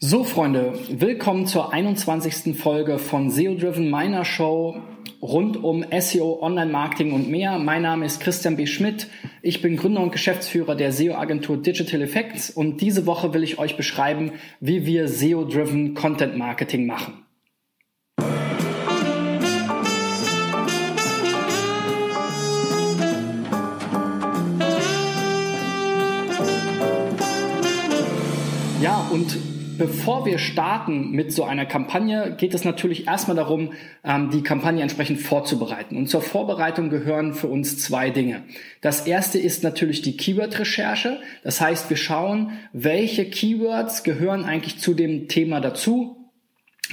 So, Freunde, willkommen zur 21. Folge von SEO Driven, meiner Show rund um SEO, Online-Marketing und mehr. Mein Name ist Christian B. Schmidt. Ich bin Gründer und Geschäftsführer der SEO-Agentur Digital Effects und diese Woche will ich euch beschreiben, wie wir SEO-Driven Content Marketing machen. Ja, und Bevor wir starten mit so einer Kampagne, geht es natürlich erstmal darum, ähm, die Kampagne entsprechend vorzubereiten. Und zur Vorbereitung gehören für uns zwei Dinge. Das erste ist natürlich die Keyword-Recherche. Das heißt, wir schauen, welche Keywords gehören eigentlich zu dem Thema dazu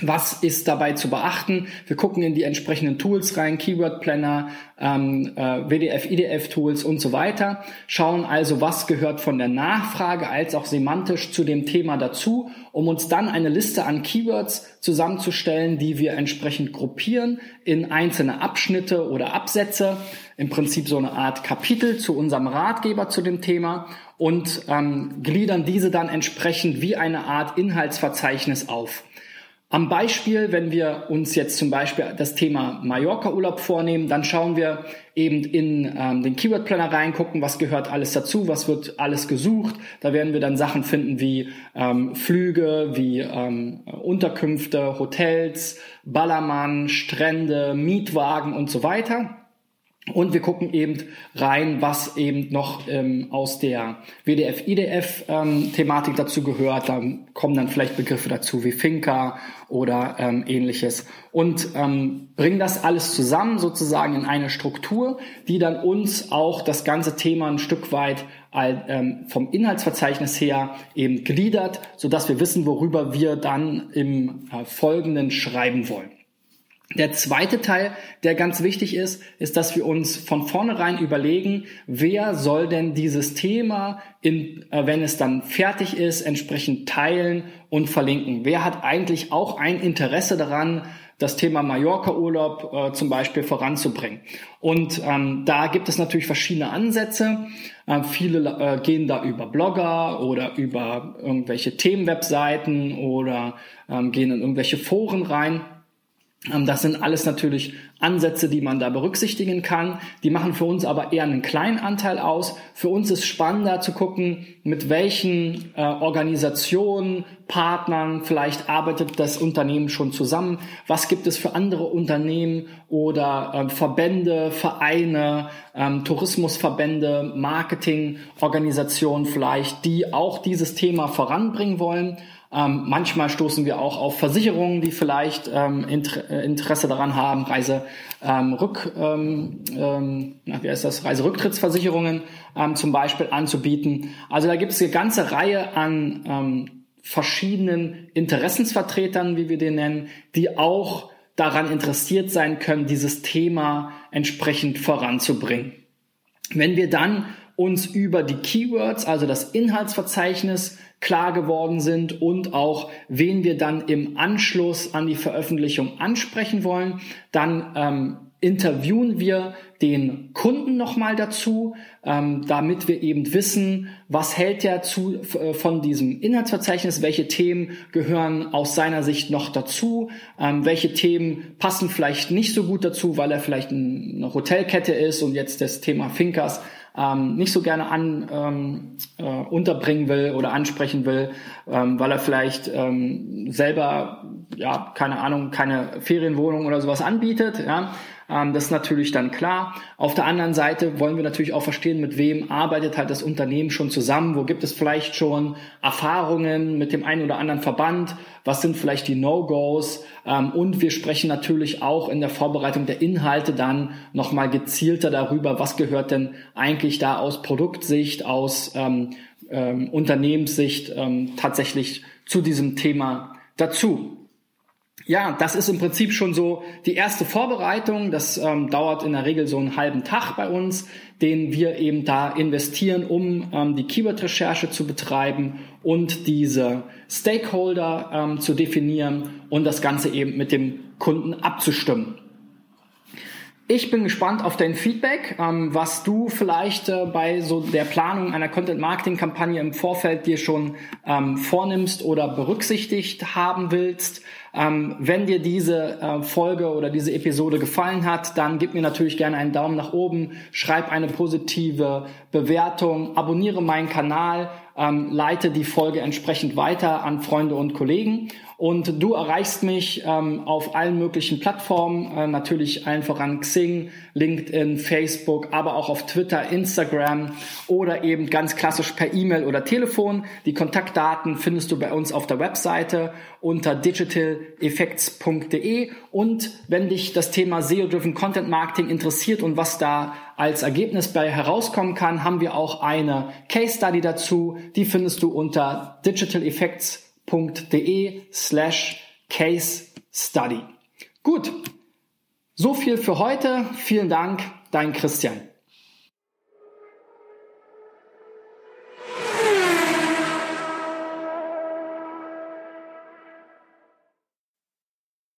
was ist dabei zu beachten? Wir gucken in die entsprechenden Tools rein, Keyword Planner, ähm, äh, WDF, IDF Tools und so weiter. Schauen also, was gehört von der Nachfrage als auch semantisch zu dem Thema dazu, um uns dann eine Liste an Keywords zusammenzustellen, die wir entsprechend gruppieren in einzelne Abschnitte oder Absätze. Im Prinzip so eine Art Kapitel zu unserem Ratgeber zu dem Thema und ähm, gliedern diese dann entsprechend wie eine Art Inhaltsverzeichnis auf. Am Beispiel, wenn wir uns jetzt zum Beispiel das Thema Mallorca-Urlaub vornehmen, dann schauen wir eben in ähm, den Keyword Planner reingucken, was gehört alles dazu, was wird alles gesucht. Da werden wir dann Sachen finden wie ähm, Flüge, wie ähm, Unterkünfte, Hotels, Ballermann, Strände, Mietwagen und so weiter. Und wir gucken eben rein, was eben noch ähm, aus der WDF-IDF-Thematik ähm, dazu gehört. Da kommen dann vielleicht Begriffe dazu wie Finca oder ähm, ähnliches. Und ähm, bringen das alles zusammen sozusagen in eine Struktur, die dann uns auch das ganze Thema ein Stück weit ähm, vom Inhaltsverzeichnis her eben gliedert, sodass wir wissen, worüber wir dann im äh, Folgenden schreiben wollen. Der zweite Teil, der ganz wichtig ist, ist, dass wir uns von vornherein überlegen, wer soll denn dieses Thema, in, äh, wenn es dann fertig ist, entsprechend teilen und verlinken. Wer hat eigentlich auch ein Interesse daran, das Thema Mallorca-Urlaub äh, zum Beispiel voranzubringen. Und ähm, da gibt es natürlich verschiedene Ansätze. Äh, viele äh, gehen da über Blogger oder über irgendwelche Themenwebseiten oder ähm, gehen in irgendwelche Foren rein. Ähm, das sind alles natürlich Ansätze, die man da berücksichtigen kann. Die machen für uns aber eher einen kleinen Anteil aus. Für uns ist spannender zu gucken, mit welchen äh, Organisationen, Partnern vielleicht arbeitet das Unternehmen schon zusammen. Was gibt es für andere Unternehmen oder äh, Verbände, Vereine, ähm, Tourismusverbände, Marketingorganisationen vielleicht, die auch dieses Thema voranbringen wollen ähm, manchmal stoßen wir auch auf Versicherungen, die vielleicht ähm, Inter äh, Interesse daran haben, Reise ähm, ähm, ähm, na, wie heißt das, Reiserücktrittsversicherungen ähm, zum Beispiel anzubieten. Also da gibt es eine ganze Reihe an ähm, verschiedenen Interessensvertretern, wie wir den nennen, die auch daran interessiert sein können, dieses Thema entsprechend voranzubringen. Wenn wir dann uns über die Keywords, also das Inhaltsverzeichnis klar geworden sind und auch wen wir dann im Anschluss an die Veröffentlichung ansprechen wollen, dann ähm, interviewen wir den Kunden nochmal dazu, ähm, damit wir eben wissen, was hält er zu, äh, von diesem Inhaltsverzeichnis, welche Themen gehören aus seiner Sicht noch dazu, ähm, welche Themen passen vielleicht nicht so gut dazu, weil er vielleicht eine Hotelkette ist und jetzt das Thema Finkers ähm, nicht so gerne an, ähm, äh, unterbringen will oder ansprechen will, ähm, weil er vielleicht ähm, selber, ja, keine Ahnung, keine Ferienwohnung oder sowas anbietet. Ja? Ähm, das ist natürlich dann klar. Auf der anderen Seite wollen wir natürlich auch verstehen, mit wem arbeitet halt das Unternehmen schon zusammen. Wo gibt es vielleicht schon Erfahrungen mit dem einen oder anderen Verband? Was sind vielleicht die No-Gos? Ähm, und wir sprechen natürlich auch in der Vorbereitung der Inhalte dann nochmal gezielter darüber, was gehört denn eigentlich da aus Produktsicht, aus ähm, ähm, Unternehmenssicht ähm, tatsächlich zu diesem Thema dazu ja, das ist im Prinzip schon so die erste Vorbereitung. Das ähm, dauert in der Regel so einen halben Tag bei uns, den wir eben da investieren, um ähm, die Keyword-Recherche zu betreiben und diese Stakeholder ähm, zu definieren und das Ganze eben mit dem Kunden abzustimmen. Ich bin gespannt auf dein Feedback, ähm, was du vielleicht äh, bei so der Planung einer Content-Marketing-Kampagne im Vorfeld dir schon ähm, vornimmst oder berücksichtigt haben willst. Ähm, wenn dir diese äh, Folge oder diese Episode gefallen hat, dann gib mir natürlich gerne einen Daumen nach oben, schreib eine positive Bewertung, abonniere meinen Kanal, leite die Folge entsprechend weiter an Freunde und Kollegen. Und du erreichst mich ähm, auf allen möglichen Plattformen, äh, natürlich allen voran Xing, LinkedIn, Facebook, aber auch auf Twitter, Instagram oder eben ganz klassisch per E-Mail oder Telefon. Die Kontaktdaten findest du bei uns auf der Webseite unter digitaleffects.de. Und wenn dich das Thema SEO-Driven Content Marketing interessiert und was da als Ergebnis bei herauskommen kann, haben wir auch eine Case Study dazu. Die findest du unter digitaleffects.de www.ccc.de slash case study. Gut, so viel für heute. Vielen Dank, dein Christian.